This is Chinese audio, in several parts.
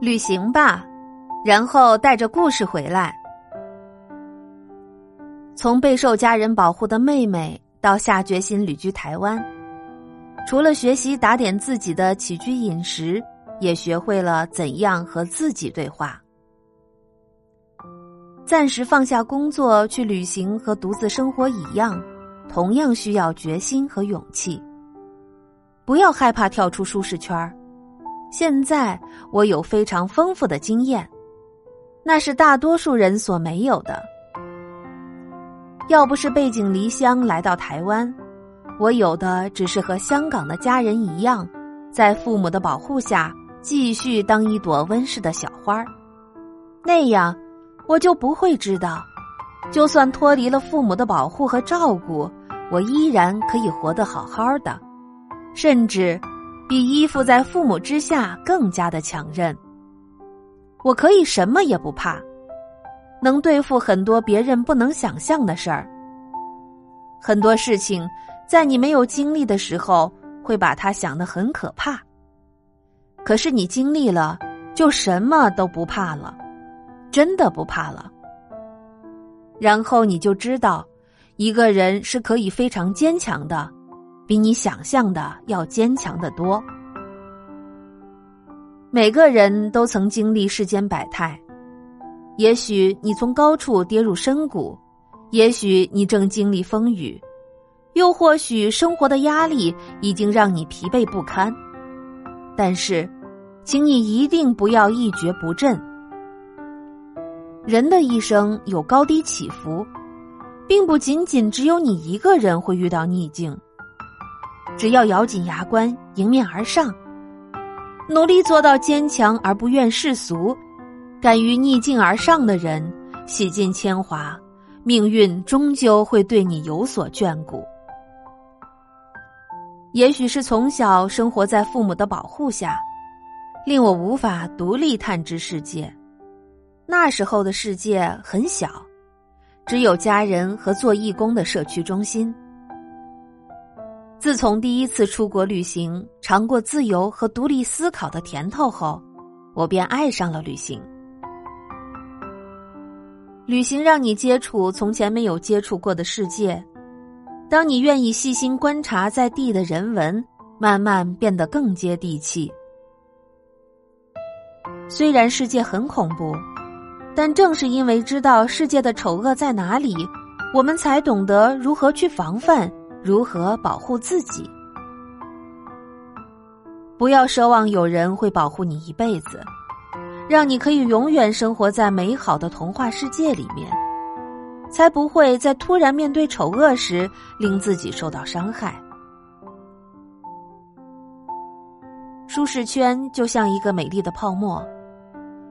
旅行吧，然后带着故事回来。从备受家人保护的妹妹，到下决心旅居台湾，除了学习打点自己的起居饮食，也学会了怎样和自己对话。暂时放下工作去旅行，和独自生活一样，同样需要决心和勇气。不要害怕跳出舒适圈儿。现在我有非常丰富的经验，那是大多数人所没有的。要不是背井离乡来到台湾，我有的只是和香港的家人一样，在父母的保护下继续当一朵温室的小花儿。那样，我就不会知道，就算脱离了父母的保护和照顾，我依然可以活得好好的，甚至。比依附在父母之下更加的强韧。我可以什么也不怕，能对付很多别人不能想象的事儿。很多事情在你没有经历的时候，会把它想得很可怕。可是你经历了，就什么都不怕了，真的不怕了。然后你就知道，一个人是可以非常坚强的。比你想象的要坚强的多。每个人都曾经历世间百态，也许你从高处跌入深谷，也许你正经历风雨，又或许生活的压力已经让你疲惫不堪。但是，请你一定不要一蹶不振。人的一生有高低起伏，并不仅仅只有你一个人会遇到逆境。只要咬紧牙关，迎面而上，努力做到坚强而不愿世俗，敢于逆境而上的人，洗尽铅华，命运终究会对你有所眷顾。也许是从小生活在父母的保护下，令我无法独立探知世界。那时候的世界很小，只有家人和做义工的社区中心。自从第一次出国旅行，尝过自由和独立思考的甜头后，我便爱上了旅行。旅行让你接触从前没有接触过的世界，当你愿意细心观察在地的人文，慢慢变得更接地气。虽然世界很恐怖，但正是因为知道世界的丑恶在哪里，我们才懂得如何去防范。如何保护自己？不要奢望有人会保护你一辈子，让你可以永远生活在美好的童话世界里面，才不会在突然面对丑恶时令自己受到伤害。舒适圈就像一个美丽的泡沫，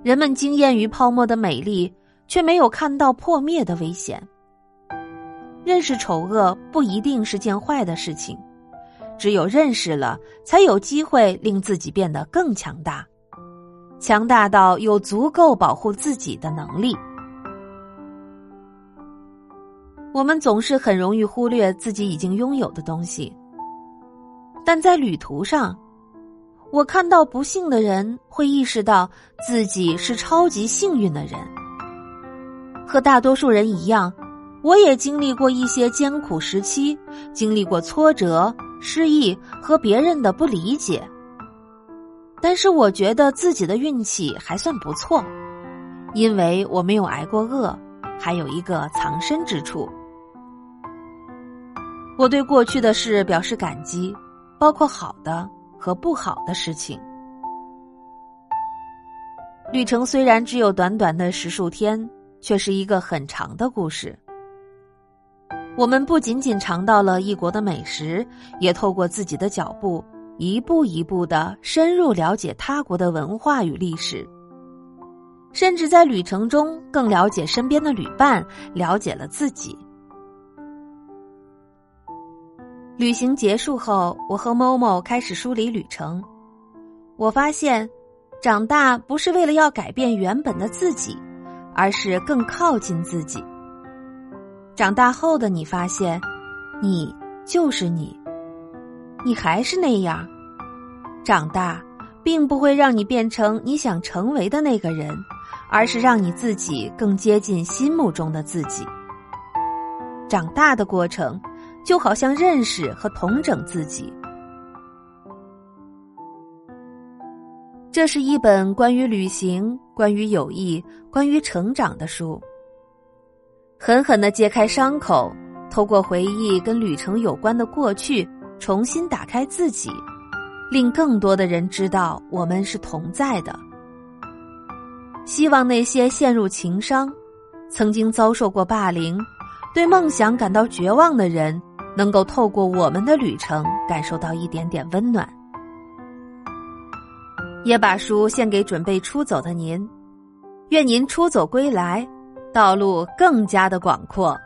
人们惊艳于泡沫的美丽，却没有看到破灭的危险。认识丑恶不一定是件坏的事情，只有认识了，才有机会令自己变得更强大，强大到有足够保护自己的能力。我们总是很容易忽略自己已经拥有的东西，但在旅途上，我看到不幸的人会意识到自己是超级幸运的人，和大多数人一样。我也经历过一些艰苦时期，经历过挫折、失意和别人的不理解。但是我觉得自己的运气还算不错，因为我没有挨过饿，还有一个藏身之处。我对过去的事表示感激，包括好的和不好的事情。旅程虽然只有短短的十数天，却是一个很长的故事。我们不仅仅尝到了异国的美食，也透过自己的脚步，一步一步的深入了解他国的文化与历史，甚至在旅程中更了解身边的旅伴，了解了自己。旅行结束后，我和某某开始梳理旅程。我发现，长大不是为了要改变原本的自己，而是更靠近自己。长大后的你发现，你就是你，你还是那样。长大并不会让你变成你想成为的那个人，而是让你自己更接近心目中的自己。长大的过程，就好像认识和同整自己。这是一本关于旅行、关于友谊、关于成长的书。狠狠的揭开伤口，透过回忆跟旅程有关的过去，重新打开自己，令更多的人知道我们是同在的。希望那些陷入情伤、曾经遭受过霸凌、对梦想感到绝望的人，能够透过我们的旅程，感受到一点点温暖。也把书献给准备出走的您，愿您出走归来，道路更加的广阔。